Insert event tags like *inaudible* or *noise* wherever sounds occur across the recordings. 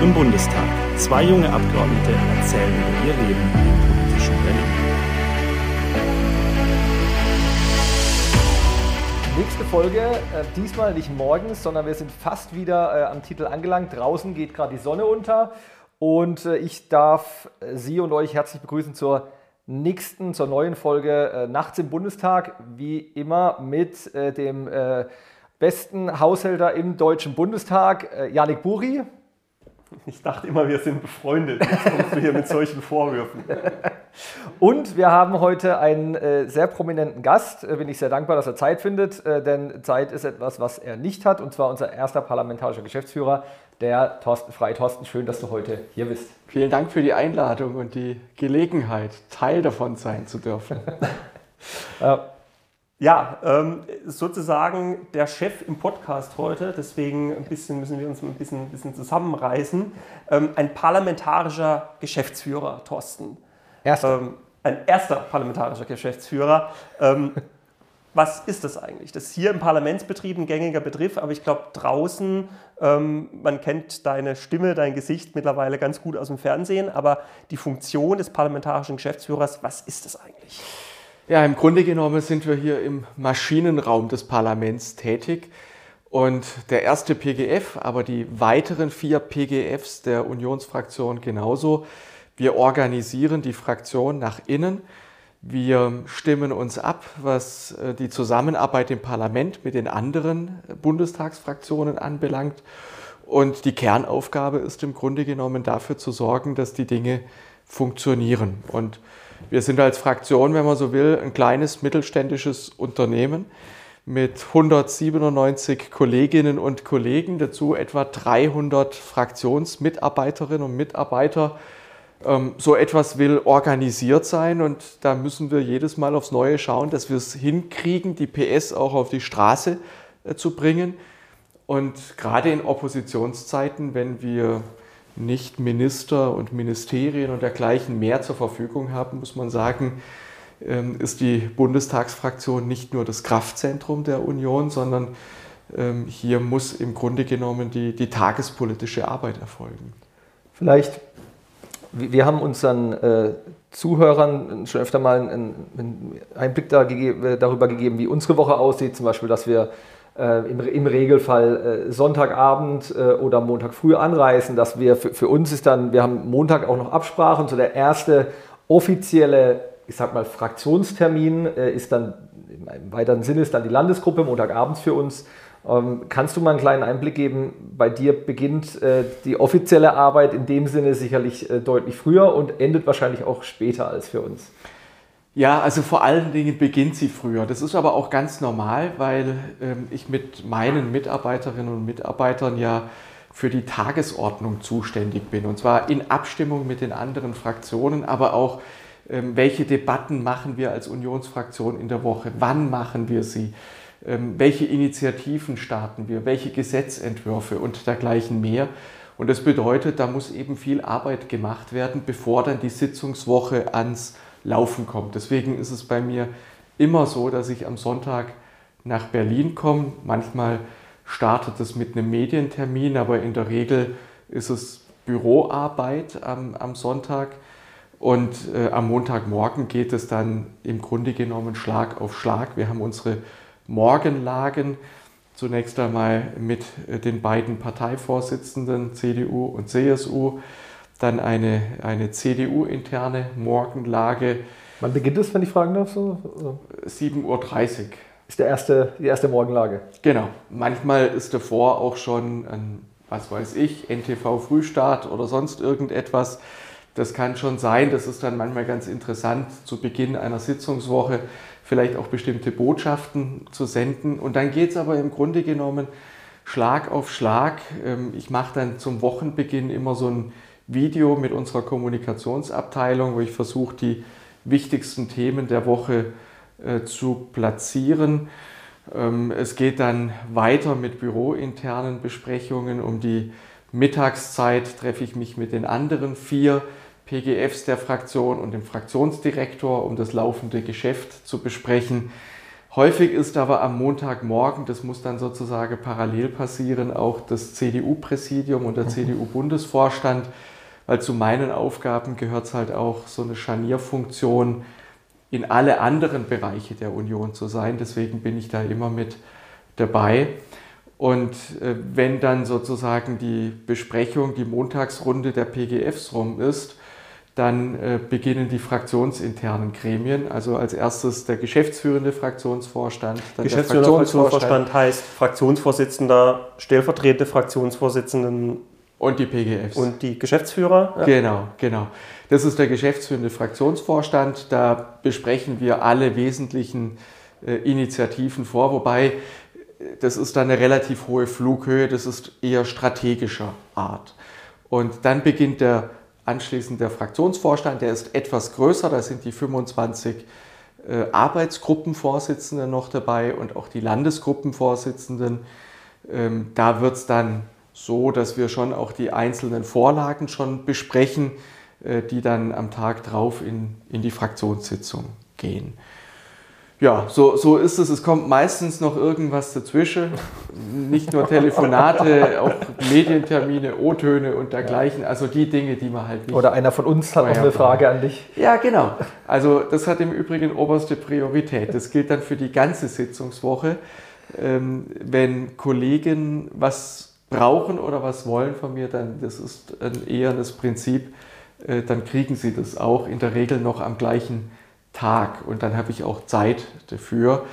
im Bundestag. Zwei junge Abgeordnete erzählen über ihr Leben im politischen Berlin. Nächste Folge, äh, diesmal nicht morgens, sondern wir sind fast wieder äh, am Titel angelangt. Draußen geht gerade die Sonne unter und äh, ich darf äh, Sie und euch herzlich begrüßen zur nächsten, zur neuen Folge äh, Nachts im Bundestag. Wie immer mit äh, dem besten Haushälter im Deutschen Bundestag, Janik Buri. Ich dachte immer, wir sind befreundet. Jetzt kommst du hier mit solchen Vorwürfen. *laughs* Und wir haben heute einen äh, sehr prominenten Gast. Äh, bin ich sehr dankbar, dass er Zeit findet, äh, denn Zeit ist etwas, was er nicht hat. Und zwar unser erster parlamentarischer Geschäftsführer, der Thorsten Frei. Thorsten, schön, dass du heute hier bist. Vielen Dank für die Einladung und die Gelegenheit, Teil davon sein zu dürfen. *laughs* Ja, ähm, sozusagen der Chef im Podcast heute, deswegen ein bisschen, müssen wir uns ein bisschen, ein bisschen zusammenreißen. Ähm, ein parlamentarischer Geschäftsführer, Thorsten. Erster. Ähm, ein erster parlamentarischer Geschäftsführer. Ähm, *laughs* was ist das eigentlich? Das ist hier im Parlamentsbetrieb ein gängiger Begriff, aber ich glaube draußen, ähm, man kennt deine Stimme, dein Gesicht mittlerweile ganz gut aus dem Fernsehen, aber die Funktion des parlamentarischen Geschäftsführers, was ist das eigentlich? Ja, im Grunde genommen sind wir hier im Maschinenraum des Parlaments tätig. Und der erste PGF, aber die weiteren vier PGFs der Unionsfraktion genauso. Wir organisieren die Fraktion nach innen. Wir stimmen uns ab, was äh, die Zusammenarbeit im Parlament mit den anderen Bundestagsfraktionen anbelangt. Und die Kernaufgabe ist im Grunde genommen dafür zu sorgen, dass die Dinge funktionieren. Und wir sind als Fraktion, wenn man so will, ein kleines mittelständisches Unternehmen mit 197 Kolleginnen und Kollegen, dazu etwa 300 Fraktionsmitarbeiterinnen und Mitarbeiter. Ähm, so etwas will organisiert sein und da müssen wir jedes Mal aufs Neue schauen, dass wir es hinkriegen, die PS auch auf die Straße äh, zu bringen. Und gerade in Oppositionszeiten, wenn wir nicht Minister und Ministerien und dergleichen mehr zur Verfügung haben, muss man sagen, ähm, ist die Bundestagsfraktion nicht nur das Kraftzentrum der Union, sondern ähm, hier muss im Grunde genommen die, die tagespolitische Arbeit erfolgen. Vielleicht, wir haben unseren äh, Zuhörern schon öfter mal einen, Einblick darüber gegeben, wie unsere Woche aussieht. Zum Beispiel, dass wir äh, im, im, Regelfall äh, Sonntagabend äh, oder Montag früh anreisen, dass wir für, für, uns ist dann, wir haben Montag auch noch Absprachen, so der erste offizielle, ich sag mal, Fraktionstermin äh, ist dann, im weiteren Sinne ist dann die Landesgruppe, Montagabends für uns. Ähm, kannst du mal einen kleinen Einblick geben? Bei dir beginnt äh, die offizielle Arbeit in dem Sinne sicherlich äh, deutlich früher und endet wahrscheinlich auch später als für uns. Ja, also vor allen Dingen beginnt sie früher. Das ist aber auch ganz normal, weil ähm, ich mit meinen Mitarbeiterinnen und Mitarbeitern ja für die Tagesordnung zuständig bin. Und zwar in Abstimmung mit den anderen Fraktionen, aber auch, ähm, welche Debatten machen wir als Unionsfraktion in der Woche, wann machen wir sie, ähm, welche Initiativen starten wir, welche Gesetzentwürfe und dergleichen mehr. Und das bedeutet, da muss eben viel Arbeit gemacht werden, bevor dann die Sitzungswoche ans Laufen kommt. Deswegen ist es bei mir immer so, dass ich am Sonntag nach Berlin komme. Manchmal startet es mit einem Medientermin, aber in der Regel ist es Büroarbeit am, am Sonntag. Und äh, am Montagmorgen geht es dann im Grunde genommen Schlag auf Schlag. Wir haben unsere Morgenlagen zunächst einmal mit äh, den beiden Parteivorsitzenden CDU und CSU dann eine, eine CDU-interne Morgenlage. Wann beginnt es, wenn ich fragen darf? So? 7.30 Uhr. Ist der erste, die erste Morgenlage? Genau. Manchmal ist davor auch schon ein, was weiß ich, NTV-Frühstart oder sonst irgendetwas. Das kann schon sein. Das ist dann manchmal ganz interessant, zu Beginn einer Sitzungswoche vielleicht auch bestimmte Botschaften zu senden. Und dann geht es aber im Grunde genommen Schlag auf Schlag. Ähm, ich mache dann zum Wochenbeginn immer so ein Video mit unserer Kommunikationsabteilung, wo ich versuche, die wichtigsten Themen der Woche äh, zu platzieren. Ähm, es geht dann weiter mit bürointernen Besprechungen. Um die Mittagszeit treffe ich mich mit den anderen vier PGFs der Fraktion und dem Fraktionsdirektor, um das laufende Geschäft zu besprechen. Häufig ist aber am Montagmorgen, das muss dann sozusagen parallel passieren, auch das CDU-Präsidium und der mhm. CDU-Bundesvorstand, weil zu meinen Aufgaben gehört es halt auch so eine Scharnierfunktion in alle anderen Bereiche der Union zu sein. Deswegen bin ich da immer mit dabei. Und äh, wenn dann sozusagen die Besprechung, die Montagsrunde der PGFs rum ist, dann äh, beginnen die fraktionsinternen Gremien. Also als erstes der geschäftsführende Fraktionsvorstand. Dann Geschäftsführender Fraktionsvorstand heißt Fraktionsvorsitzender, stellvertretende Fraktionsvorsitzenden. Und die PGFs. Und die Geschäftsführer. Ja. Genau, genau. Das ist der geschäftsführende Fraktionsvorstand. Da besprechen wir alle wesentlichen äh, Initiativen vor, wobei das ist dann eine relativ hohe Flughöhe, das ist eher strategischer Art. Und dann beginnt der Anschließend der Fraktionsvorstand, der ist etwas größer, da sind die 25 äh, Arbeitsgruppenvorsitzenden noch dabei und auch die Landesgruppenvorsitzenden. Ähm, da wird es dann so, dass wir schon auch die einzelnen Vorlagen schon besprechen, äh, die dann am Tag drauf in, in die Fraktionssitzung gehen ja, so, so ist es. Es kommt meistens noch irgendwas dazwischen. Nicht nur Telefonate, *laughs* auch Medientermine, O-Töne und dergleichen. Also die Dinge, die man halt nicht. Oder einer von uns hat noch eine Frage an dich. Ja, genau. Also das hat im Übrigen oberste Priorität. Das gilt dann für die ganze Sitzungswoche. Ähm, wenn Kollegen was brauchen oder was wollen von mir, dann das ist ein eher das Prinzip, äh, dann kriegen sie das auch in der Regel noch am gleichen Tag und dann habe ich auch Zeit dafür.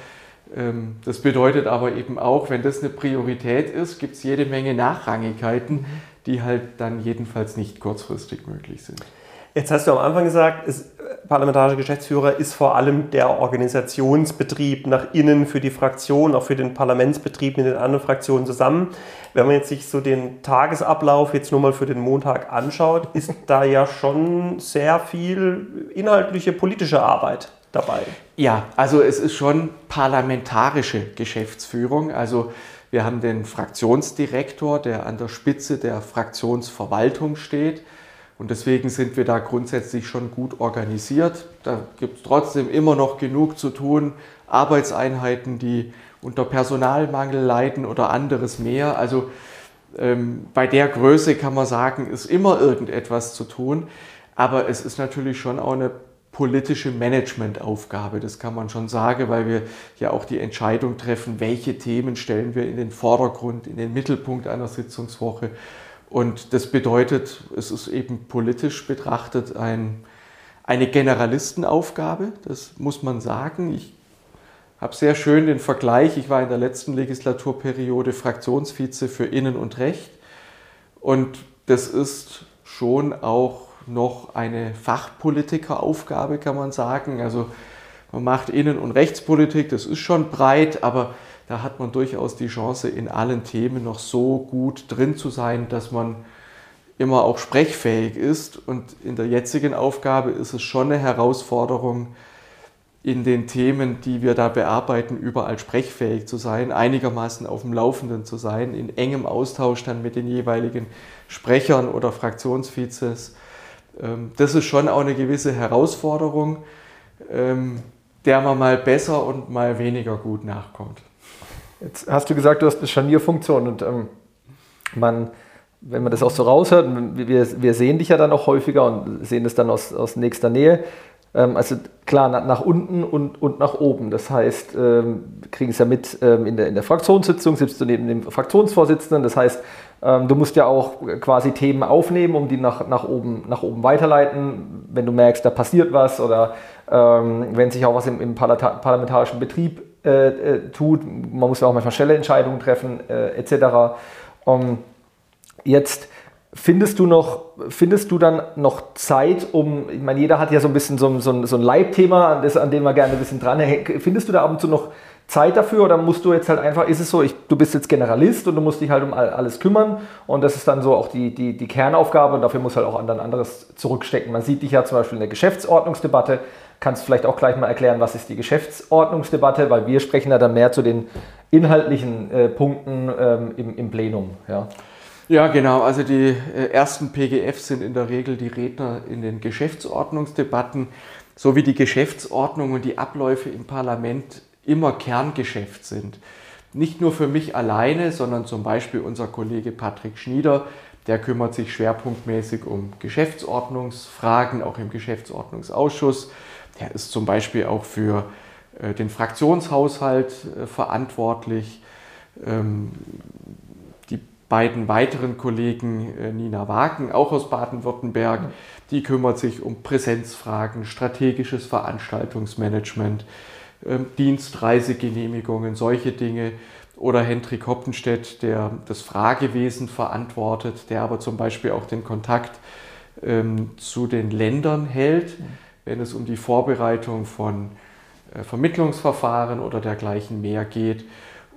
Ähm, das bedeutet aber eben auch, wenn das eine Priorität ist, gibt es jede Menge Nachrangigkeiten, mhm. die halt dann jedenfalls nicht kurzfristig möglich sind. Jetzt hast du am Anfang gesagt, ist, äh, parlamentarischer Geschäftsführer ist vor allem der Organisationsbetrieb nach innen für die Fraktion, auch für den Parlamentsbetrieb mit den anderen Fraktionen zusammen. Wenn man jetzt sich so den Tagesablauf jetzt nur mal für den Montag anschaut, ist da ja schon sehr viel inhaltliche politische Arbeit dabei. Ja, also es ist schon parlamentarische Geschäftsführung. Also wir haben den Fraktionsdirektor, der an der Spitze der Fraktionsverwaltung steht. Und deswegen sind wir da grundsätzlich schon gut organisiert. Da gibt es trotzdem immer noch genug zu tun. Arbeitseinheiten, die unter Personalmangel leiden oder anderes mehr. Also ähm, bei der Größe kann man sagen, ist immer irgendetwas zu tun. Aber es ist natürlich schon auch eine politische Managementaufgabe, das kann man schon sagen, weil wir ja auch die Entscheidung treffen, welche Themen stellen wir in den Vordergrund, in den Mittelpunkt einer Sitzungswoche und das bedeutet, es ist eben politisch betrachtet ein, eine Generalistenaufgabe, das muss man sagen. Ich habe sehr schön den Vergleich, ich war in der letzten Legislaturperiode Fraktionsvize für Innen und Recht und das ist schon auch noch eine Fachpolitikeraufgabe, kann man sagen. Also man macht Innen- und Rechtspolitik, das ist schon breit, aber da hat man durchaus die Chance, in allen Themen noch so gut drin zu sein, dass man immer auch sprechfähig ist. Und in der jetzigen Aufgabe ist es schon eine Herausforderung, in den Themen, die wir da bearbeiten, überall sprechfähig zu sein, einigermaßen auf dem Laufenden zu sein, in engem Austausch dann mit den jeweiligen Sprechern oder Fraktionsvizes. Ähm, das ist schon auch eine gewisse Herausforderung, ähm, der man mal besser und mal weniger gut nachkommt. Jetzt hast du gesagt, du hast eine Scharnierfunktion und ähm, man, wenn man das auch so raushört, wir, wir sehen dich ja dann auch häufiger und sehen das dann aus, aus nächster Nähe. Ähm, also klar, nach, nach, unten und, und nach oben. Das heißt, ähm, kriegen es ja mit ähm, in, der, in der Fraktionssitzung, sitzt du neben dem Fraktionsvorsitzenden. Das heißt, ähm, du musst ja auch quasi Themen aufnehmen, um die nach, nach, oben, nach oben weiterleiten, wenn du merkst, da passiert was oder ähm, wenn sich auch was im, im parlamentarischen Betrieb äh, äh, tut. Man muss ja auch manchmal schnelle Entscheidungen treffen, äh, etc. Um, jetzt findest du noch, findest du dann noch Zeit, um, ich meine, jeder hat ja so ein bisschen so, so, so ein Leibthema, an, an dem man gerne ein bisschen dranhängt. Findest du da ab und zu noch Zeit dafür oder musst du jetzt halt einfach, ist es so, ich, du bist jetzt Generalist und du musst dich halt um alles kümmern und das ist dann so auch die, die, die Kernaufgabe und dafür muss halt auch dann anderes zurückstecken. Man sieht dich ja zum Beispiel in der Geschäftsordnungsdebatte, kannst vielleicht auch gleich mal erklären, was ist die Geschäftsordnungsdebatte, weil wir sprechen ja dann mehr zu den inhaltlichen äh, Punkten ähm, im, im Plenum. Ja. Ja, genau. Also die äh, ersten PGF sind in der Regel die Redner in den Geschäftsordnungsdebatten, so wie die Geschäftsordnung und die Abläufe im Parlament immer Kerngeschäft sind. Nicht nur für mich alleine, sondern zum Beispiel unser Kollege Patrick Schnieder, der kümmert sich schwerpunktmäßig um Geschäftsordnungsfragen, auch im Geschäftsordnungsausschuss. Der ist zum Beispiel auch für äh, den Fraktionshaushalt äh, verantwortlich. Beiden weiteren Kollegen, äh, Nina Wagen, auch aus Baden-Württemberg, die kümmert sich um Präsenzfragen, strategisches Veranstaltungsmanagement, ähm, Dienstreisegenehmigungen, solche Dinge. Oder Hendrik Hoppenstedt, der das Fragewesen verantwortet, der aber zum Beispiel auch den Kontakt ähm, zu den Ländern hält, wenn es um die Vorbereitung von äh, Vermittlungsverfahren oder dergleichen mehr geht.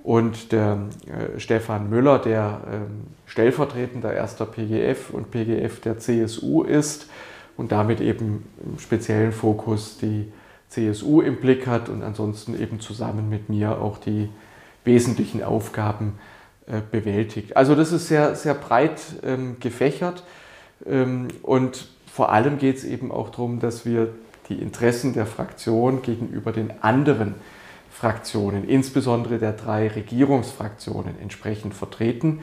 Und der äh, Stefan Müller, der ähm, stellvertretender erster PGF und PGF der CSU ist und damit eben im speziellen Fokus die CSU im Blick hat und ansonsten eben zusammen mit mir auch die wesentlichen Aufgaben äh, bewältigt. Also das ist sehr, sehr breit ähm, gefächert ähm, und vor allem geht es eben auch darum, dass wir die Interessen der Fraktion gegenüber den anderen Fraktionen, insbesondere der drei Regierungsfraktionen, entsprechend vertreten.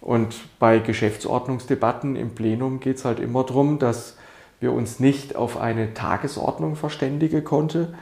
Und bei Geschäftsordnungsdebatten im Plenum geht es halt immer darum, dass wir uns nicht auf eine Tagesordnung verständigen konnten,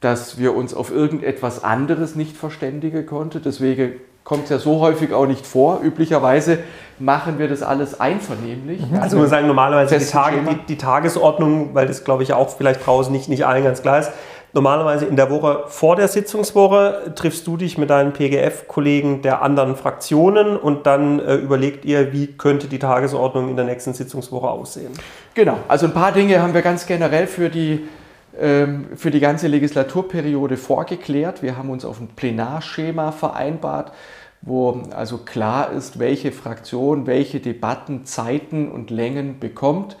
dass wir uns auf irgendetwas anderes nicht verständigen konnten. Deswegen kommt es ja so häufig auch nicht vor. Üblicherweise machen wir das alles einvernehmlich. Mhm. Also, wir sagen normalerweise die, Tage, die, die, Tagesordnung, weil das glaube ich auch vielleicht draußen nicht, nicht allen ganz klar ist. Normalerweise in der Woche vor der Sitzungswoche triffst du dich mit deinen PGF-Kollegen der anderen Fraktionen und dann äh, überlegt ihr, wie könnte die Tagesordnung in der nächsten Sitzungswoche aussehen. Genau, also ein paar Dinge haben wir ganz generell für die ähm, für die ganze Legislaturperiode vorgeklärt. Wir haben uns auf ein Plenarschema vereinbart, wo also klar ist, welche Fraktion welche Debatten, Zeiten und Längen bekommt.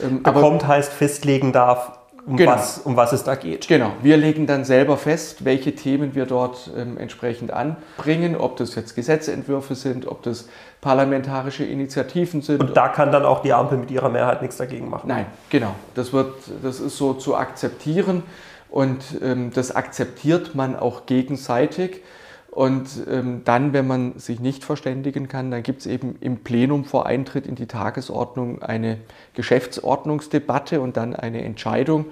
Ähm, bekommt heißt festlegen darf, um, genau. was, um was es da geht. Genau, wir legen dann selber fest, welche Themen wir dort ähm, entsprechend anbringen, ob das jetzt Gesetzentwürfe sind, ob das parlamentarische Initiativen sind. Und da kann dann auch die Ampel mit ihrer Mehrheit nichts dagegen machen. Nein, genau. Das, wird, das ist so zu akzeptieren und ähm, das akzeptiert man auch gegenseitig. Und ähm, dann, wenn man sich nicht verständigen kann, dann gibt es eben im Plenum vor Eintritt in die Tagesordnung eine Geschäftsordnungsdebatte und dann eine Entscheidung.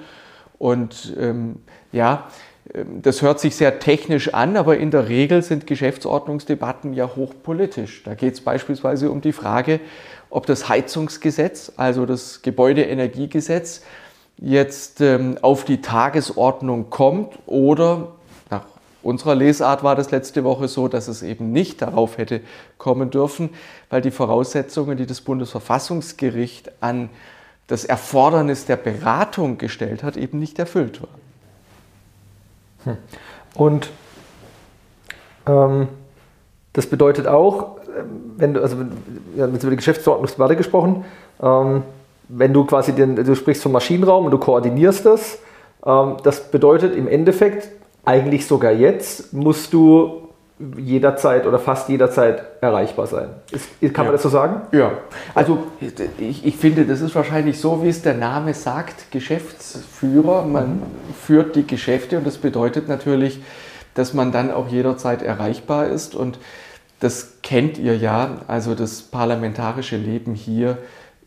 Und ähm, ja, ähm, das hört sich sehr technisch an, aber in der Regel sind Geschäftsordnungsdebatten ja hochpolitisch. Da geht es beispielsweise um die Frage, ob das Heizungsgesetz, also das Gebäudeenergiegesetz, jetzt ähm, auf die Tagesordnung kommt oder unserer Lesart war das letzte Woche so, dass es eben nicht darauf hätte kommen dürfen, weil die Voraussetzungen, die das Bundesverfassungsgericht an das Erfordernis der Beratung gestellt hat, eben nicht erfüllt waren. Hm. Und ähm, das bedeutet auch, wenn du, also wir haben jetzt über die Geschäftsordnungsdebatte gesprochen, ähm, wenn du quasi den, du sprichst vom Maschinenraum und du koordinierst das, ähm, das bedeutet im Endeffekt, eigentlich sogar jetzt, musst du jederzeit oder fast jederzeit erreichbar sein. Ist, kann ja. man das so sagen? Ja. Also ich, ich, finde, das ist wahrscheinlich so, wie es der Name sagt, Geschäftsführer. Man mhm. führt die Geschäfte und das bedeutet natürlich, dass man dann auch jederzeit erreichbar ist. Und das kennt ihr ja. Also das parlamentarische Leben hier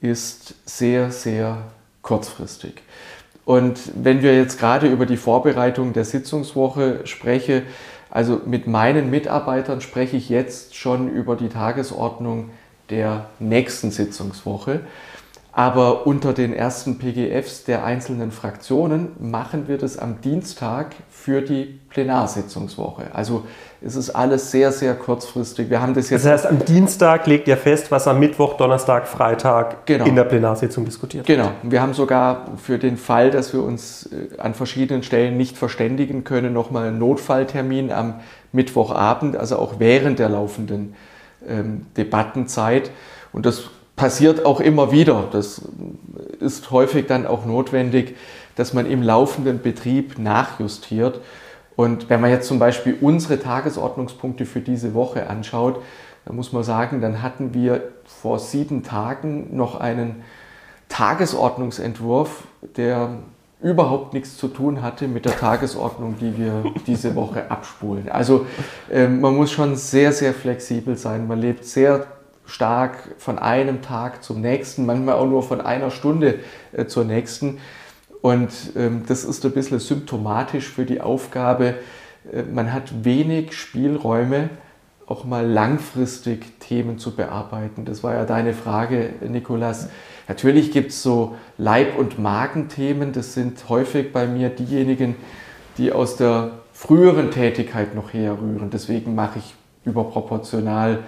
ist sehr, sehr kurzfristig. Und wenn wir jetzt gerade über die Vorbereitung der Sitzungswoche sprechen, also mit meinen Mitarbeitern spreche ich jetzt schon über die Tagesordnung der nächsten Sitzungswoche. Aber unter den ersten PGFs der einzelnen Fraktionen machen wir das am Dienstag für die Plenarsitzungswoche. Also es ist alles sehr, sehr kurzfristig. Wir haben das jetzt. Das heißt, am Dienstag legt ihr fest, was am Mittwoch, Donnerstag, Freitag genau. in der Plenarsitzung diskutiert wird. Genau. Wir haben sogar für den Fall, dass wir uns äh, an verschiedenen Stellen nicht verständigen können, nochmal einen Notfalltermin am Mittwochabend, also auch während der laufenden ähm, Debattenzeit. Und das passiert auch immer wieder. Das ist häufig dann auch notwendig, dass man im laufenden Betrieb nachjustiert. Und wenn man jetzt zum Beispiel unsere Tagesordnungspunkte für diese Woche anschaut, dann muss man sagen, dann hatten wir vor sieben Tagen noch einen Tagesordnungsentwurf, der überhaupt nichts zu tun hatte mit der Tagesordnung, die wir diese Woche abspulen. Also ähm, man muss schon sehr, sehr flexibel sein. Man lebt sehr stark von einem Tag zum nächsten, manchmal auch nur von einer Stunde äh, zur nächsten. Und ähm, das ist ein bisschen symptomatisch für die Aufgabe. Äh, man hat wenig Spielräume, auch mal langfristig Themen zu bearbeiten. Das war ja deine Frage, Nikolas. Natürlich gibt es so Leib- und Magenthemen. Das sind häufig bei mir diejenigen, die aus der früheren Tätigkeit noch herrühren. Deswegen mache ich überproportional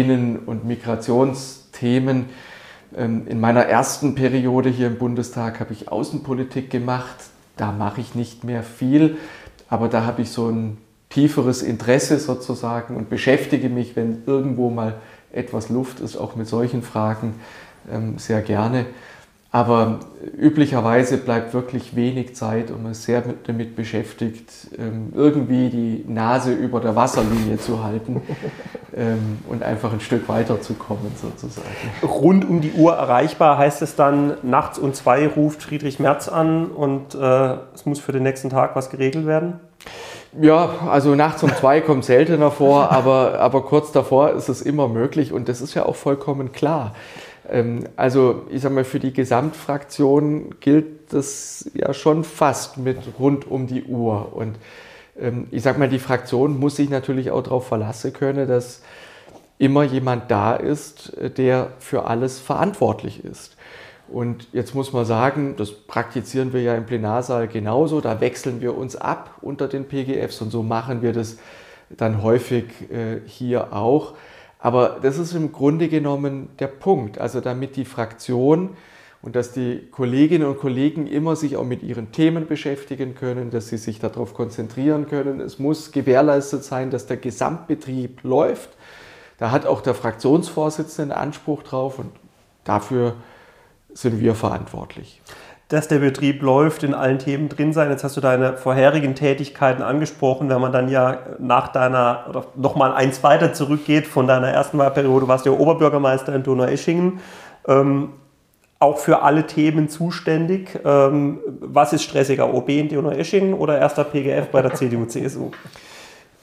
Innen- und Migrationsthemen. Ähm, in meiner ersten Periode hier im Bundestag habe ich Außenpolitik gemacht. Da mache ich nicht mehr viel, aber da habe ich so ein tieferes Interesse sozusagen und beschäftige mich, wenn irgendwo mal etwas Luft ist, auch mit solchen Fragen ähm, sehr gerne. Aber üblicherweise bleibt wirklich wenig Zeit und man ist sehr damit beschäftigt, ähm, irgendwie die Nase über der Wasserlinie zu halten *laughs* ähm, und einfach ein Stück weiterzukommen sozusagen. Rund um die Uhr erreichbar heißt es dann, nachts um zwei ruft Friedrich Merz an und äh, es muss für den nächsten Tag was geregelt werden? Ja, also nachts um zwei kommt seltener vor, *laughs* aber, aber kurz davor ist es immer möglich und das ist ja auch vollkommen klar. Ähm, also ich sage mal, für die Gesamtfraktion gilt das ja schon fast mit rund um die Uhr. Und ähm, ich sage mal, die Fraktion muss sich natürlich auch darauf verlassen können, dass immer jemand da ist, der für alles verantwortlich ist. Und jetzt muss man sagen, das praktizieren wir ja im Plenarsaal genauso, da wechseln wir uns ab unter den PGFs und so machen wir das dann häufig äh, hier auch. Aber das ist im Grunde genommen der Punkt. Also damit die Fraktion und dass die Kolleginnen und Kollegen immer sich auch mit ihren Themen beschäftigen können, dass sie sich darauf konzentrieren können. Es muss gewährleistet sein, dass der Gesamtbetrieb läuft. Da hat auch der Fraktionsvorsitzende einen Anspruch drauf und dafür sind wir verantwortlich dass der Betrieb läuft, in allen Themen drin sein. Jetzt hast du deine vorherigen Tätigkeiten angesprochen. Wenn man dann ja nach deiner, oder nochmal eins weiter zurückgeht, von deiner ersten Wahlperiode warst du ja Oberbürgermeister in Donaueschingen. Ähm, auch für alle Themen zuständig. Ähm, was ist stressiger, OB in Donaueschingen oder erster PGF bei der CDU-CSU?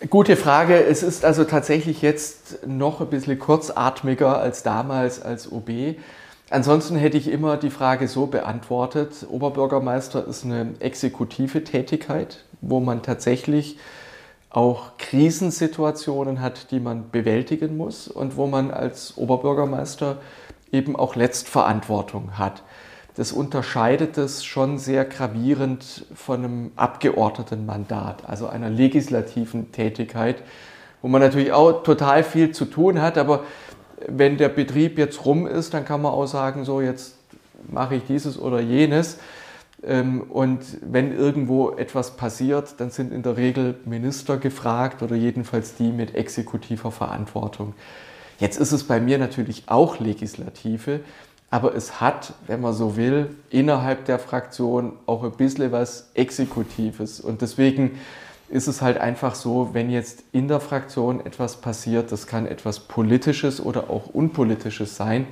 Gute Frage. Es ist also tatsächlich jetzt noch ein bisschen kurzatmiger als damals als OB. Ansonsten hätte ich immer die Frage so beantwortet, Oberbürgermeister ist eine exekutive Tätigkeit, wo man tatsächlich auch Krisensituationen hat, die man bewältigen muss und wo man als Oberbürgermeister eben auch Letztverantwortung hat. Das unterscheidet es schon sehr gravierend von einem Abgeordnetenmandat, also einer legislativen Tätigkeit, wo man natürlich auch total viel zu tun hat, aber wenn der Betrieb jetzt rum ist, dann kann man auch sagen, so jetzt mache ich dieses oder jenes. Ähm, und wenn irgendwo etwas passiert, dann sind in der Regel Minister gefragt oder jedenfalls die mit exekutiver Verantwortung. Jetzt ist es bei mir natürlich auch Legislative, aber es hat, wenn man so will, innerhalb der Fraktion auch ein bisschen was Exekutives. Und deswegen ist es halt einfach so, wenn jetzt in der Fraktion etwas passiert, das kann etwas Politisches oder auch Unpolitisches sein,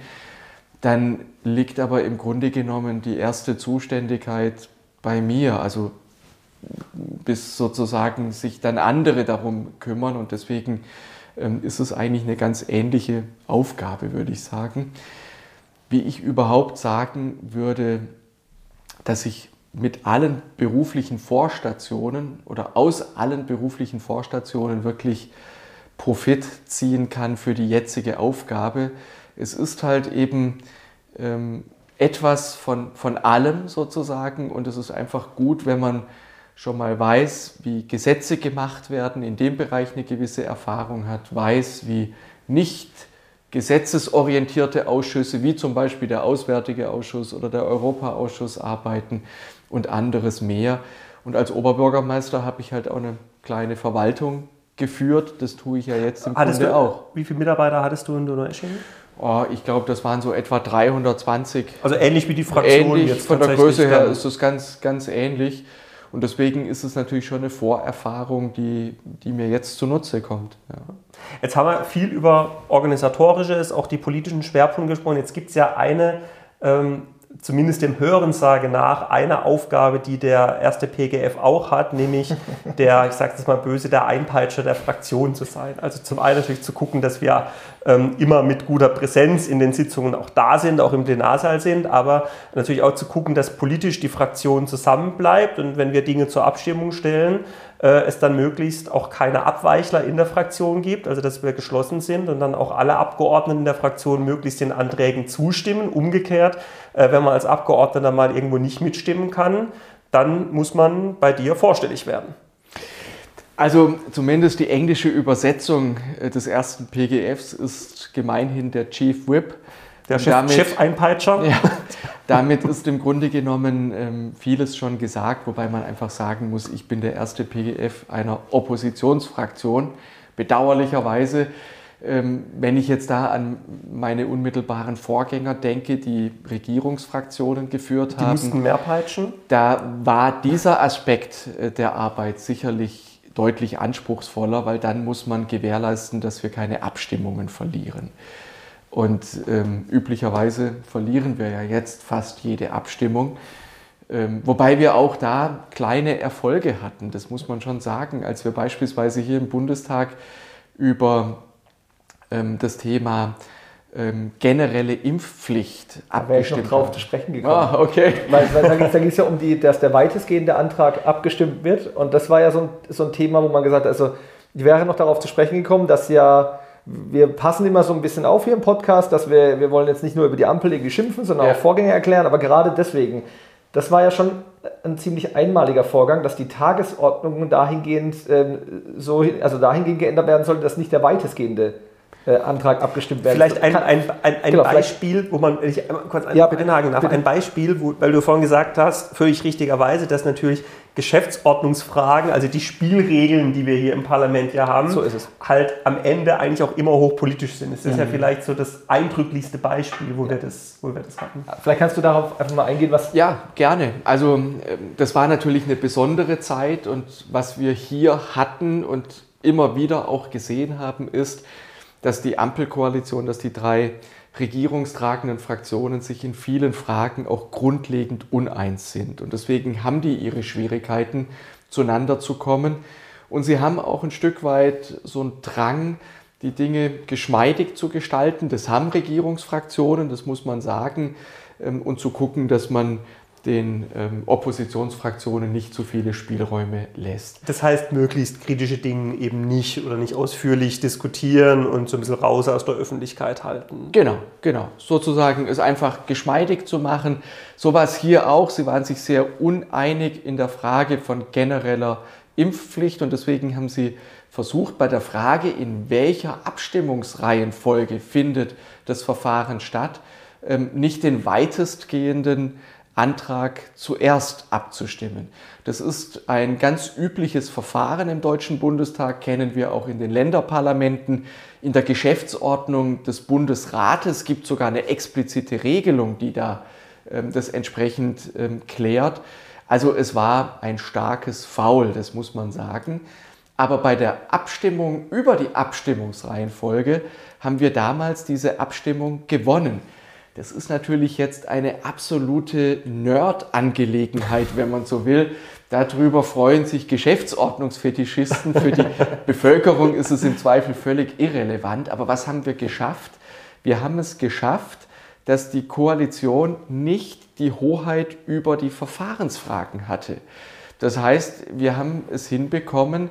dann liegt aber im Grunde genommen die erste Zuständigkeit bei mir. Also bis sozusagen sich dann andere darum kümmern und deswegen ähm, ist es eigentlich eine ganz ähnliche Aufgabe, würde ich sagen. Wie ich überhaupt sagen würde, dass ich mit allen beruflichen Vorstationen oder aus allen beruflichen Vorstationen wirklich Profit ziehen kann für die jetzige Aufgabe. Es ist halt eben ähm, etwas von, von allem sozusagen und es ist einfach gut, wenn man schon mal weiß, wie Gesetze gemacht werden, in dem Bereich eine gewisse Erfahrung hat, weiß, wie nicht gesetzesorientierte Ausschüsse wie zum Beispiel der Auswärtige Ausschuss oder der Europaausschuss arbeiten und anderes mehr. Und als Oberbürgermeister habe ich halt auch eine kleine Verwaltung geführt. Das tue ich ja jetzt im hattest Grunde du, auch. Wie viele Mitarbeiter hattest du in Donaueschingen? Oh, ich glaube, das waren so etwa 320. Also ähnlich wie die Fraktion ähnlich, jetzt Von der Größe her ist es ganz, ganz ähnlich. Und deswegen ist es natürlich schon eine Vorerfahrung, die, die mir jetzt zunutze kommt. Ja. Jetzt haben wir viel über organisatorisches, auch die politischen Schwerpunkte gesprochen. Jetzt gibt es ja eine ähm, zumindest dem Hörensage nach eine Aufgabe, die der erste PGF auch hat, nämlich *laughs* der, ich sage es mal böse, der Einpeitscher der Fraktion zu sein. Also zum einen natürlich zu gucken, dass wir ähm, immer mit guter Präsenz in den Sitzungen auch da sind, auch im Plenarsaal sind, aber natürlich auch zu gucken, dass politisch die Fraktion zusammenbleibt und wenn wir Dinge zur Abstimmung stellen, äh, es dann möglichst auch keine Abweichler in der Fraktion gibt, also dass wir geschlossen sind und dann auch alle Abgeordneten der Fraktion möglichst den Anträgen zustimmen. Umgekehrt, äh, wenn man als Abgeordneter mal irgendwo nicht mitstimmen kann, dann muss man bei dir vorstellig werden. Also zumindest die englische Übersetzung äh, des ersten PGFs ist gemeinhin der Chief Whip. Der Chef, damit, Chef-Einpeitscher. Ja, *laughs* damit ist im Grunde genommen ähm, vieles schon gesagt, wobei man einfach sagen muss, ich bin der erste PGF einer Oppositionsfraktion. Bedauerlicherweise, ähm, wenn ich jetzt da an meine unmittelbaren Vorgänger denke, die Regierungsfraktionen geführt die haben. Die mussten mehr peitschen? Da war dieser Aspekt äh, der Arbeit sicherlich deutlich anspruchsvoller, weil dann muss man gewährleisten, dass wir keine Abstimmungen verlieren. Und ähm, üblicherweise verlieren wir ja jetzt fast jede Abstimmung. Ähm, wobei wir auch da kleine Erfolge hatten, das muss man schon sagen. Als wir beispielsweise hier im Bundestag über ähm, das Thema ähm, generelle Impfpflicht da wäre ich noch drauf haben. zu sprechen gekommen. Ah, okay. Weil, weil da ging es ja um die, dass der weitestgehende Antrag abgestimmt wird. Und das war ja so ein, so ein Thema, wo man gesagt hat, also ich wäre noch darauf zu sprechen gekommen, dass ja wir passen immer so ein bisschen auf hier im Podcast, dass wir, wir wollen jetzt nicht nur über die Ampel irgendwie schimpfen, sondern ja. auch Vorgänge erklären, aber gerade deswegen, das war ja schon ein ziemlich einmaliger Vorgang, dass die Tagesordnung dahingehend ähm, so, also dahingehend geändert werden sollte, dass nicht der weitestgehende äh, Antrag abgestimmt werden. Vielleicht ein, ein, ein, ein genau, Beispiel, wo man, wenn ich kurz ja, bitte bitte. ein Beispiel, wo, weil du vorhin gesagt hast, völlig richtigerweise, dass natürlich Geschäftsordnungsfragen, also die Spielregeln, die wir hier im Parlament ja haben, so halt am Ende eigentlich auch immer hochpolitisch sind. Es ist mhm. ja vielleicht so das eindrücklichste Beispiel, wo, wir das, wo wir das hatten. Vielleicht kannst du darauf einfach mal eingehen, was. Ja, gerne. Also, ähm, das war natürlich eine besondere Zeit und was wir hier hatten und immer wieder auch gesehen haben, ist, dass die Ampelkoalition, dass die drei regierungstragenden Fraktionen sich in vielen Fragen auch grundlegend uneins sind. Und deswegen haben die ihre Schwierigkeiten, zueinander zu kommen. Und sie haben auch ein Stück weit so einen Drang, die Dinge geschmeidig zu gestalten. Das haben Regierungsfraktionen, das muss man sagen. Ähm, und zu gucken, dass man den ähm, Oppositionsfraktionen nicht zu viele Spielräume lässt. Das heißt, möglichst kritische Dinge eben nicht oder nicht ausführlich diskutieren und so ein bisschen raus aus der Öffentlichkeit halten. Genau, genau. Sozusagen es einfach geschmeidig zu machen. So war es hier auch. Sie waren sich sehr uneinig in der Frage von genereller Impfpflicht und deswegen haben sie versucht, bei der Frage, in welcher Abstimmungsreihenfolge findet das Verfahren statt, ähm, nicht den weitestgehenden Antrag zuerst abzustimmen. Das ist ein ganz übliches Verfahren im Deutschen Bundestag, kennen wir auch in den Länderparlamenten. In der Geschäftsordnung des Bundesrates gibt es sogar eine explizite Regelung, die da ähm, das entsprechend ähm, klärt. Also es war ein starkes Foul, das muss man sagen. Aber bei der Abstimmung über die Abstimmungsreihenfolge haben wir damals diese Abstimmung gewonnen. Das ist natürlich jetzt eine absolute Nerd-Angelegenheit, wenn man so will. Darüber freuen sich Geschäftsordnungsfetischisten. Für die *laughs* Bevölkerung ist es im Zweifel völlig irrelevant. Aber was haben wir geschafft? Wir haben es geschafft, dass die Koalition nicht die Hoheit über die Verfahrensfragen hatte. Das heißt, wir haben es hinbekommen,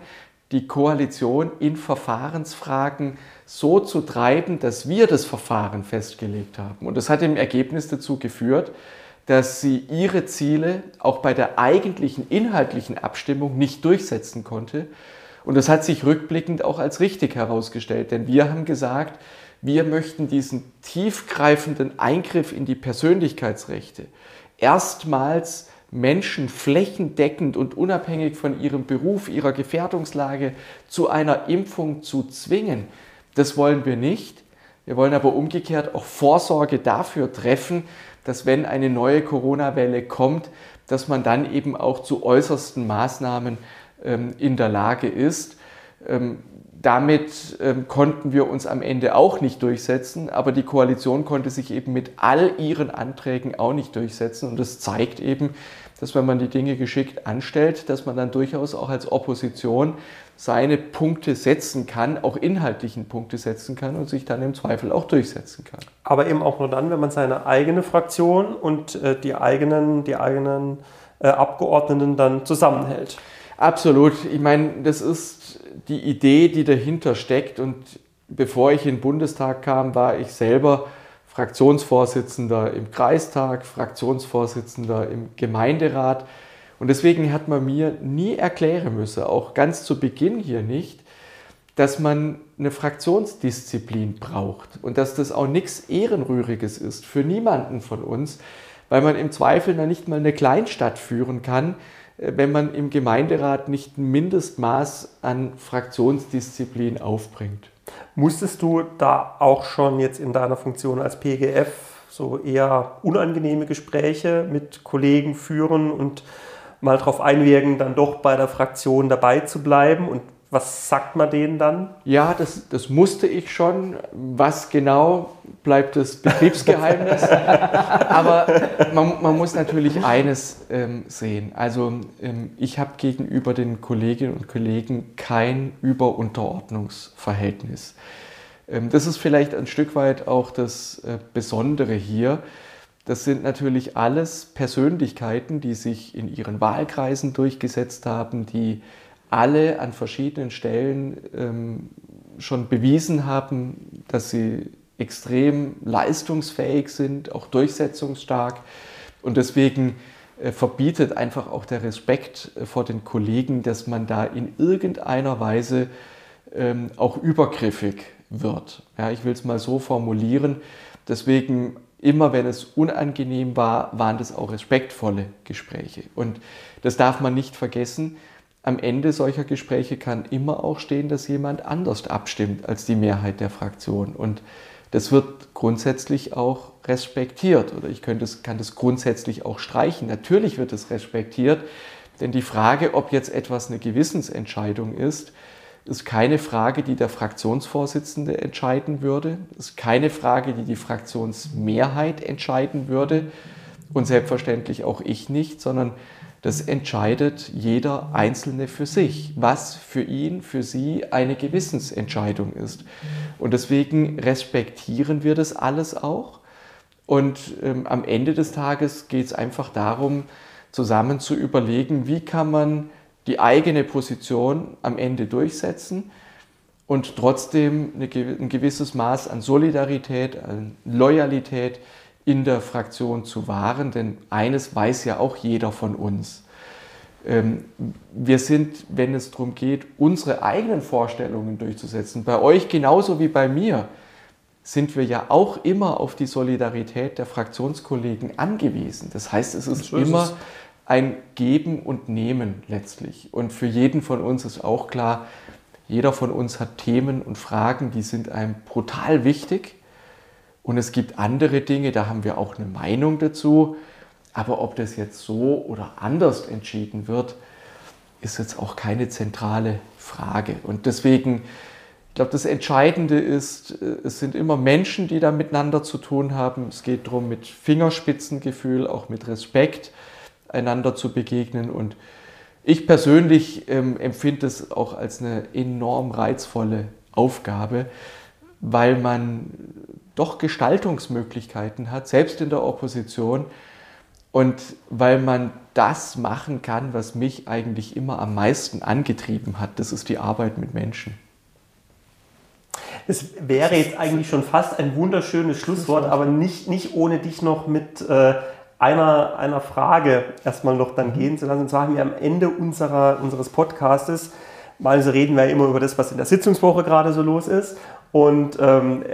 die Koalition in Verfahrensfragen so zu treiben, dass wir das Verfahren festgelegt haben. Und das hat im Ergebnis dazu geführt, dass sie ihre Ziele auch bei der eigentlichen inhaltlichen Abstimmung nicht durchsetzen konnte. Und das hat sich rückblickend auch als richtig herausgestellt, denn wir haben gesagt, wir möchten diesen tiefgreifenden Eingriff in die Persönlichkeitsrechte erstmals Menschen flächendeckend und unabhängig von ihrem Beruf, ihrer Gefährdungslage zu einer Impfung zu zwingen. Das wollen wir nicht. Wir wollen aber umgekehrt auch Vorsorge dafür treffen, dass wenn eine neue Corona-Welle kommt, dass man dann eben auch zu äußersten Maßnahmen ähm, in der Lage ist. Ähm, damit ähm, konnten wir uns am Ende auch nicht durchsetzen, aber die Koalition konnte sich eben mit all ihren Anträgen auch nicht durchsetzen. Und das zeigt eben, dass wenn man die Dinge geschickt anstellt, dass man dann durchaus auch als Opposition seine Punkte setzen kann, auch inhaltlichen Punkte setzen kann und sich dann im Zweifel auch durchsetzen kann. Aber eben auch nur dann, wenn man seine eigene Fraktion und äh, die eigenen, die eigenen äh, Abgeordneten dann zusammenhält. Absolut. Ich meine, das ist die Idee, die dahinter steckt. Und bevor ich in den Bundestag kam, war ich selber Fraktionsvorsitzender im Kreistag, Fraktionsvorsitzender im Gemeinderat. Und deswegen hat man mir nie erklären müssen, auch ganz zu Beginn hier nicht, dass man eine Fraktionsdisziplin braucht und dass das auch nichts Ehrenrühriges ist für niemanden von uns, weil man im Zweifel dann nicht mal eine Kleinstadt führen kann, wenn man im Gemeinderat nicht ein Mindestmaß an Fraktionsdisziplin aufbringt. Musstest du da auch schon jetzt in deiner Funktion als PGF so eher unangenehme Gespräche mit Kollegen führen und mal darauf einwirken, dann doch bei der Fraktion dabei zu bleiben und was sagt man denen dann? Ja, das, das musste ich schon. Was genau bleibt das Betriebsgeheimnis. *laughs* Aber man, man, muss natürlich eines ähm, sehen. Also ähm, ich habe gegenüber den Kolleginnen und Kollegen kein Überunterordnungsverhältnis. Ähm, das ist vielleicht ein Stück weit auch das äh, Besondere hier. Das sind natürlich alles Persönlichkeiten, die sich in ihren Wahlkreisen durchgesetzt haben, die alle an verschiedenen Stellen ähm, schon bewiesen haben, dass sie extrem leistungsfähig sind, auch durchsetzungsstark. Und deswegen äh, verbietet einfach auch der Respekt äh, vor den Kollegen, dass man da in irgendeiner Weise ähm, auch übergriffig wird. Ja, ich will es mal so formulieren. Deswegen immer wenn es unangenehm war, waren das auch respektvolle Gespräche. Und das darf man nicht vergessen am Ende solcher Gespräche kann immer auch stehen, dass jemand anders abstimmt als die Mehrheit der Fraktion. Und das wird grundsätzlich auch respektiert. Oder ich könnte, kann das grundsätzlich auch streichen. Natürlich wird es respektiert, denn die Frage, ob jetzt etwas eine Gewissensentscheidung ist, ist keine Frage, die der Fraktionsvorsitzende entscheiden würde, ist keine Frage, die die Fraktionsmehrheit entscheiden würde und selbstverständlich auch ich nicht, sondern das entscheidet jeder Einzelne für sich, was für ihn, für sie eine Gewissensentscheidung ist. Und deswegen respektieren wir das alles auch. Und ähm, am Ende des Tages geht es einfach darum, zusammen zu überlegen, wie kann man die eigene Position am Ende durchsetzen und trotzdem eine, ein gewisses Maß an Solidarität, an Loyalität, in der Fraktion zu wahren, denn eines weiß ja auch jeder von uns. Ähm, wir sind, wenn es darum geht, unsere eigenen Vorstellungen durchzusetzen, bei euch genauso wie bei mir, sind wir ja auch immer auf die Solidarität der Fraktionskollegen angewiesen. Das heißt, es ist immer ein Geben und Nehmen letztlich. Und für jeden von uns ist auch klar, jeder von uns hat Themen und Fragen, die sind einem brutal wichtig. Und es gibt andere Dinge, da haben wir auch eine Meinung dazu. Aber ob das jetzt so oder anders entschieden wird, ist jetzt auch keine zentrale Frage. Und deswegen, ich glaube, das Entscheidende ist, äh, es sind immer Menschen, die da miteinander zu tun haben. Es geht darum, mit Fingerspitzengefühl, auch mit Respekt einander zu begegnen. Und ich persönlich ähm, empfinde es auch als eine enorm reizvolle Aufgabe, weil man doch Gestaltungsmöglichkeiten hat, selbst in der Opposition. Und weil man das machen kann, was mich eigentlich immer am meisten angetrieben hat, das ist die Arbeit mit Menschen. Es wäre jetzt eigentlich schon fast ein wunderschönes Schlusswort, aber nicht, nicht ohne dich noch mit äh, einer, einer Frage erstmal noch dann mhm. gehen zu lassen. Und zwar haben wir am Ende unserer, unseres Podcastes, mal so reden wir ja immer über das, was in der Sitzungswoche gerade so los ist und ähm,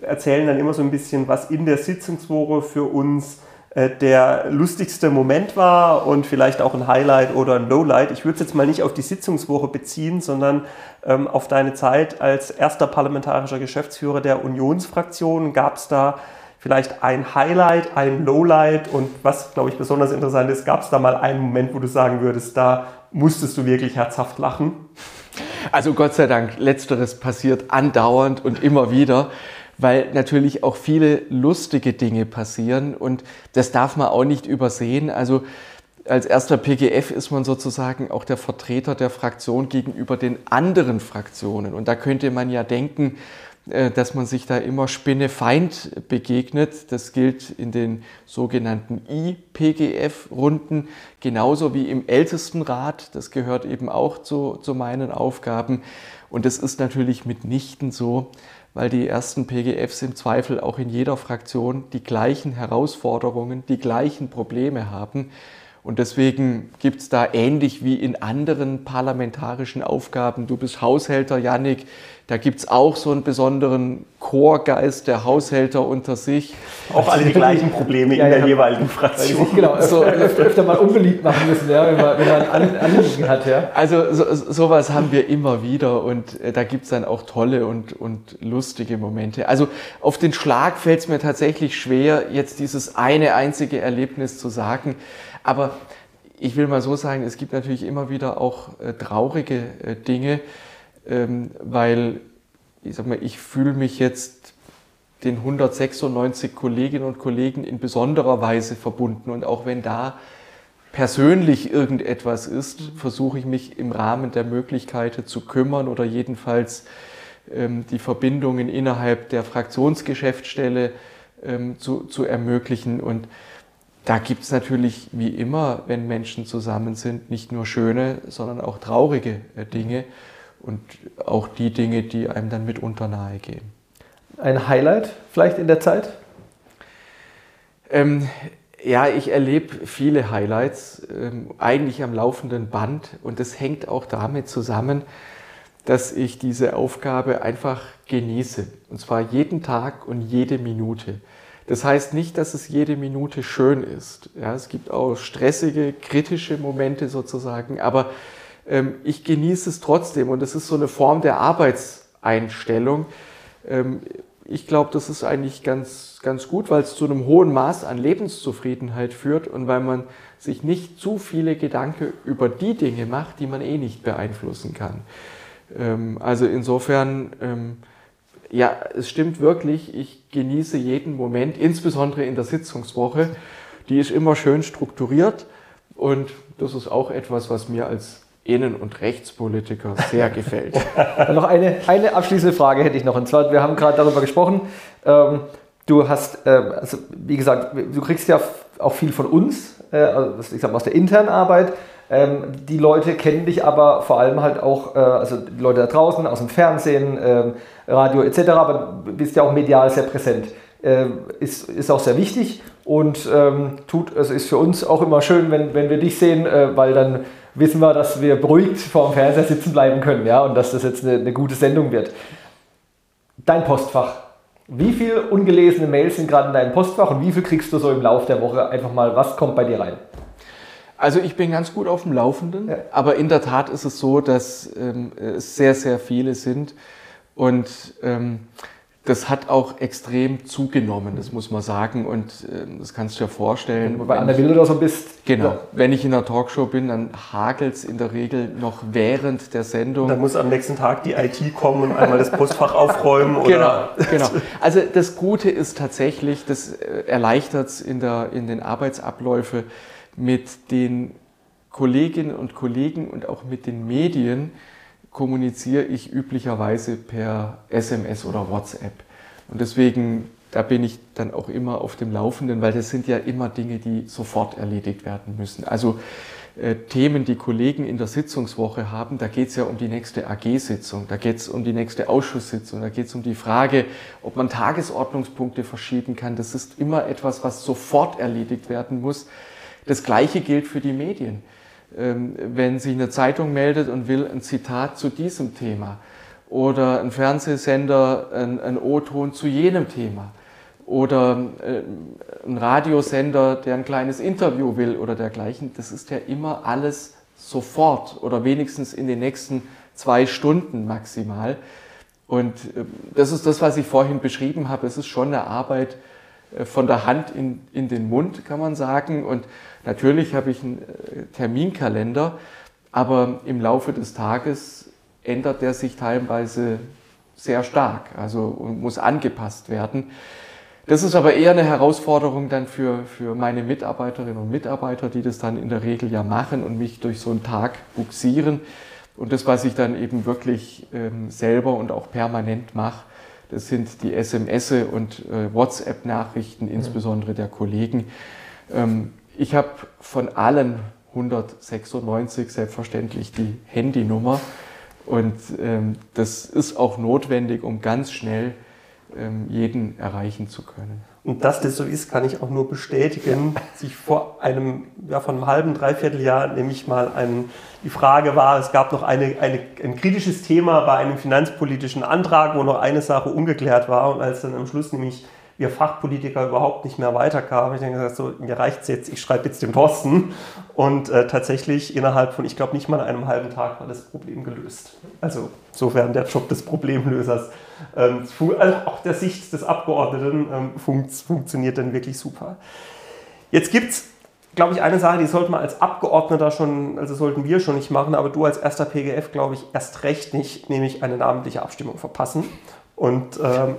erzählen dann immer so ein bisschen, was in der Sitzungswoche für uns äh, der lustigste Moment war und vielleicht auch ein Highlight oder ein Lowlight. Ich würde es jetzt mal nicht auf die Sitzungswoche beziehen, sondern ähm, auf deine Zeit als erster parlamentarischer Geschäftsführer der Unionsfraktion. Gab es da vielleicht ein Highlight, ein Lowlight und was, glaube ich, besonders interessant ist, gab es da mal einen Moment, wo du sagen würdest, da musstest du wirklich herzhaft lachen? Also Gott sei Dank, letzteres passiert andauernd und immer wieder, weil natürlich auch viele lustige Dinge passieren und das darf man auch nicht übersehen. Also als erster PGF ist man sozusagen auch der Vertreter der Fraktion gegenüber den anderen Fraktionen. Und da könnte man ja denken, dass man sich da immer Spinnefeind begegnet. Das gilt in den sogenannten IPGF-Runden, genauso wie im Ältestenrat. Das gehört eben auch zu, zu meinen Aufgaben. Und das ist natürlich mitnichten so, weil die ersten PGFs im Zweifel auch in jeder Fraktion die gleichen Herausforderungen, die gleichen Probleme haben. Und deswegen gibt es da ähnlich wie in anderen parlamentarischen Aufgaben, du bist Haushälter, Yannick, da gibt es auch so einen besonderen Chorgeist der Haushälter unter sich. Auch alle die gleichen Probleme ja, in der ja, jeweiligen Fraktion. Genau, also öfter, mal unbeliebt machen müssen, ja, wenn, man, wenn man ein Anliegen hat. Ja. Also so, sowas haben wir immer wieder und äh, da gibt es dann auch tolle und, und lustige Momente. Also auf den Schlag fällt es mir tatsächlich schwer, jetzt dieses eine einzige Erlebnis zu sagen. Aber ich will mal so sagen, es gibt natürlich immer wieder auch äh, traurige äh, Dinge, ähm, weil ich sag mal, ich fühle mich jetzt den 196 Kolleginnen und Kollegen in besonderer Weise verbunden. Und auch wenn da persönlich irgendetwas ist, mhm. versuche ich mich im Rahmen der Möglichkeiten zu kümmern oder jedenfalls ähm, die Verbindungen innerhalb der Fraktionsgeschäftsstelle ähm, zu, zu ermöglichen. Und da gibt es natürlich wie immer, wenn Menschen zusammen sind, nicht nur schöne, sondern auch traurige äh, Dinge und auch die Dinge, die einem dann mitunter nahe gehen. Ein Highlight vielleicht in der Zeit? Ähm, ja, ich erlebe viele Highlights, ähm, eigentlich am laufenden Band und das hängt auch damit zusammen, dass ich diese Aufgabe einfach genieße. Und zwar jeden Tag und jede Minute. Das heißt nicht, dass es jede Minute schön ist. Ja, es gibt auch stressige, kritische Momente sozusagen, aber ähm, ich genieße es trotzdem und es ist so eine Form der Arbeitseinstellung. Ähm, ich glaube, das ist eigentlich ganz, ganz gut, weil es zu einem hohen Maß an Lebenszufriedenheit führt und weil man sich nicht zu viele Gedanken über die Dinge macht, die man eh nicht beeinflussen kann. Ähm, also insofern, ähm, ja, es stimmt wirklich, ich genieße jeden Moment, insbesondere in der Sitzungswoche. Die ist immer schön strukturiert und das ist auch etwas, was mir als Innen- und Rechtspolitiker sehr *laughs* gefällt. Dann noch eine, eine abschließende Frage hätte ich noch. Und zwar, wir haben gerade darüber gesprochen. Ähm, du hast, äh, also wie gesagt, du kriegst ja auch viel von uns, äh, also ich sag mal aus der internen Arbeit. Ähm, die Leute kennen dich aber vor allem halt auch, äh, also die Leute da draußen, aus dem Fernsehen, ähm, Radio etc., aber du bist ja auch medial sehr präsent. Äh, ist, ist auch sehr wichtig und ähm, tut, also ist für uns auch immer schön, wenn, wenn wir dich sehen, äh, weil dann wissen wir, dass wir beruhigt vor dem Fernseher sitzen bleiben können ja, und dass das jetzt eine, eine gute Sendung wird. Dein Postfach. Wie viele ungelesene Mails sind gerade in deinem Postfach und wie viel kriegst du so im Laufe der Woche einfach mal, was kommt bei dir rein? Also ich bin ganz gut auf dem Laufenden, ja. aber in der Tat ist es so, dass ähm, es sehr, sehr viele sind und ähm, das hat auch extrem zugenommen, das muss man sagen. Und äh, das kannst du dir vorstellen. Wenn du bei Anna Wilder so bist. Genau. Ja. Wenn ich in einer Talkshow bin, dann hagelt es in der Regel noch während der Sendung. Dann muss am nächsten Tag die IT kommen und einmal das Postfach aufräumen. Oder genau, genau. Also das Gute ist tatsächlich, das äh, erleichtert es in, in den Arbeitsabläufen mit den Kolleginnen und Kollegen und auch mit den Medien kommuniziere ich üblicherweise per SMS oder WhatsApp. Und deswegen, da bin ich dann auch immer auf dem Laufenden, weil das sind ja immer Dinge, die sofort erledigt werden müssen. Also äh, Themen, die Kollegen in der Sitzungswoche haben, da geht es ja um die nächste AG-Sitzung, da geht es um die nächste Ausschusssitzung, da geht es um die Frage, ob man Tagesordnungspunkte verschieben kann. Das ist immer etwas, was sofort erledigt werden muss. Das Gleiche gilt für die Medien. Ähm, wenn sich eine Zeitung meldet und will ein Zitat zu diesem Thema oder ein Fernsehsender ein O-Ton zu jenem Thema oder äh, ein Radiosender, der ein kleines Interview will oder dergleichen, das ist ja immer alles sofort oder wenigstens in den nächsten zwei Stunden maximal. Und ähm, das ist das, was ich vorhin beschrieben habe. Es ist schon eine Arbeit äh, von der Hand in, in den Mund, kann man sagen. Und Natürlich habe ich einen äh, Terminkalender, aber im Laufe des Tages ändert der sich teilweise sehr stark, also muss angepasst werden. Das ist aber eher eine Herausforderung dann für, für meine Mitarbeiterinnen und Mitarbeiter, die das dann in der Regel ja machen und mich durch so einen Tag buxieren. Und das, was ich dann eben wirklich ähm, selber und auch permanent mache, das sind die SMS und äh, WhatsApp-Nachrichten, insbesondere der Kollegen. Ähm, ich habe von allen 196 selbstverständlich die Handynummer und ähm, das ist auch notwendig, um ganz schnell ähm, jeden erreichen zu können. Und dass das so ist, kann ich auch nur bestätigen. Sich vor einem, ja, von einem halben, dreiviertel Jahr nämlich mal ein, die Frage war, es gab noch eine, eine, ein kritisches Thema bei einem finanzpolitischen Antrag, wo noch eine Sache ungeklärt war. Und als dann am Schluss nämlich wir Fachpolitiker überhaupt nicht mehr weiterkamen, ich denke, gesagt, so, mir reicht es jetzt, ich schreibe jetzt den Thorsten. Und äh, tatsächlich innerhalb von, ich glaube, nicht mal einem halben Tag war das Problem gelöst. Also sofern der Job des Problemlösers ähm, also auch der Sicht des Abgeordneten ähm, fun funktioniert dann wirklich super. Jetzt gibt es, glaube ich, eine Sache, die sollte man als Abgeordneter schon, also sollten wir schon nicht machen, aber du als erster PGF, glaube ich, erst recht nicht, nämlich eine namentliche Abstimmung verpassen. Und ähm,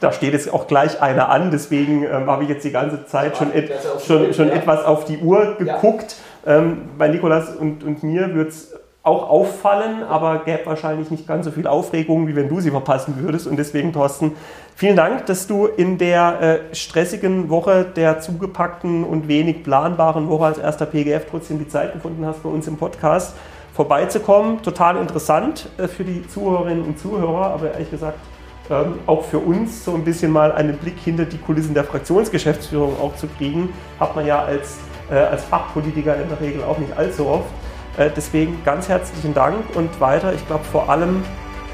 da steht jetzt auch gleich einer an, deswegen ähm, habe ich jetzt die ganze Zeit schon, et schon, schon etwas auf die Uhr geguckt. Ja. Ähm, bei Nikolas und, und mir wird es auch auffallen, aber gäbe wahrscheinlich nicht ganz so viel Aufregung, wie wenn du sie verpassen würdest. Und deswegen, Thorsten, vielen Dank, dass du in der äh, stressigen Woche, der zugepackten und wenig planbaren Woche als erster PGF trotzdem die Zeit gefunden hast, bei uns im Podcast vorbeizukommen. Total interessant äh, für die Zuhörerinnen und Zuhörer, aber ehrlich gesagt ähm, auch für uns so ein bisschen mal einen Blick hinter die Kulissen der Fraktionsgeschäftsführung auch zu kriegen, hat man ja als, äh, als Fachpolitiker in der Regel auch nicht allzu oft. Äh, deswegen ganz herzlichen Dank und weiter, ich glaube vor allem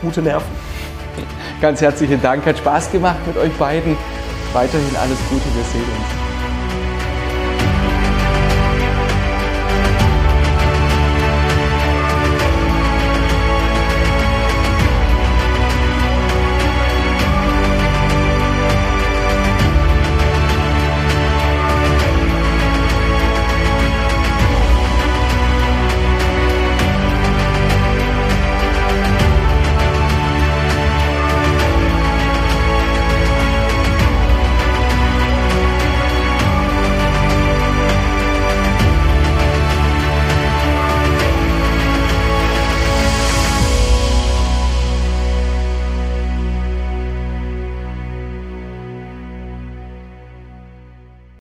gute Nerven. Ganz herzlichen Dank, hat Spaß gemacht mit euch beiden. Weiterhin alles Gute, wir sehen uns.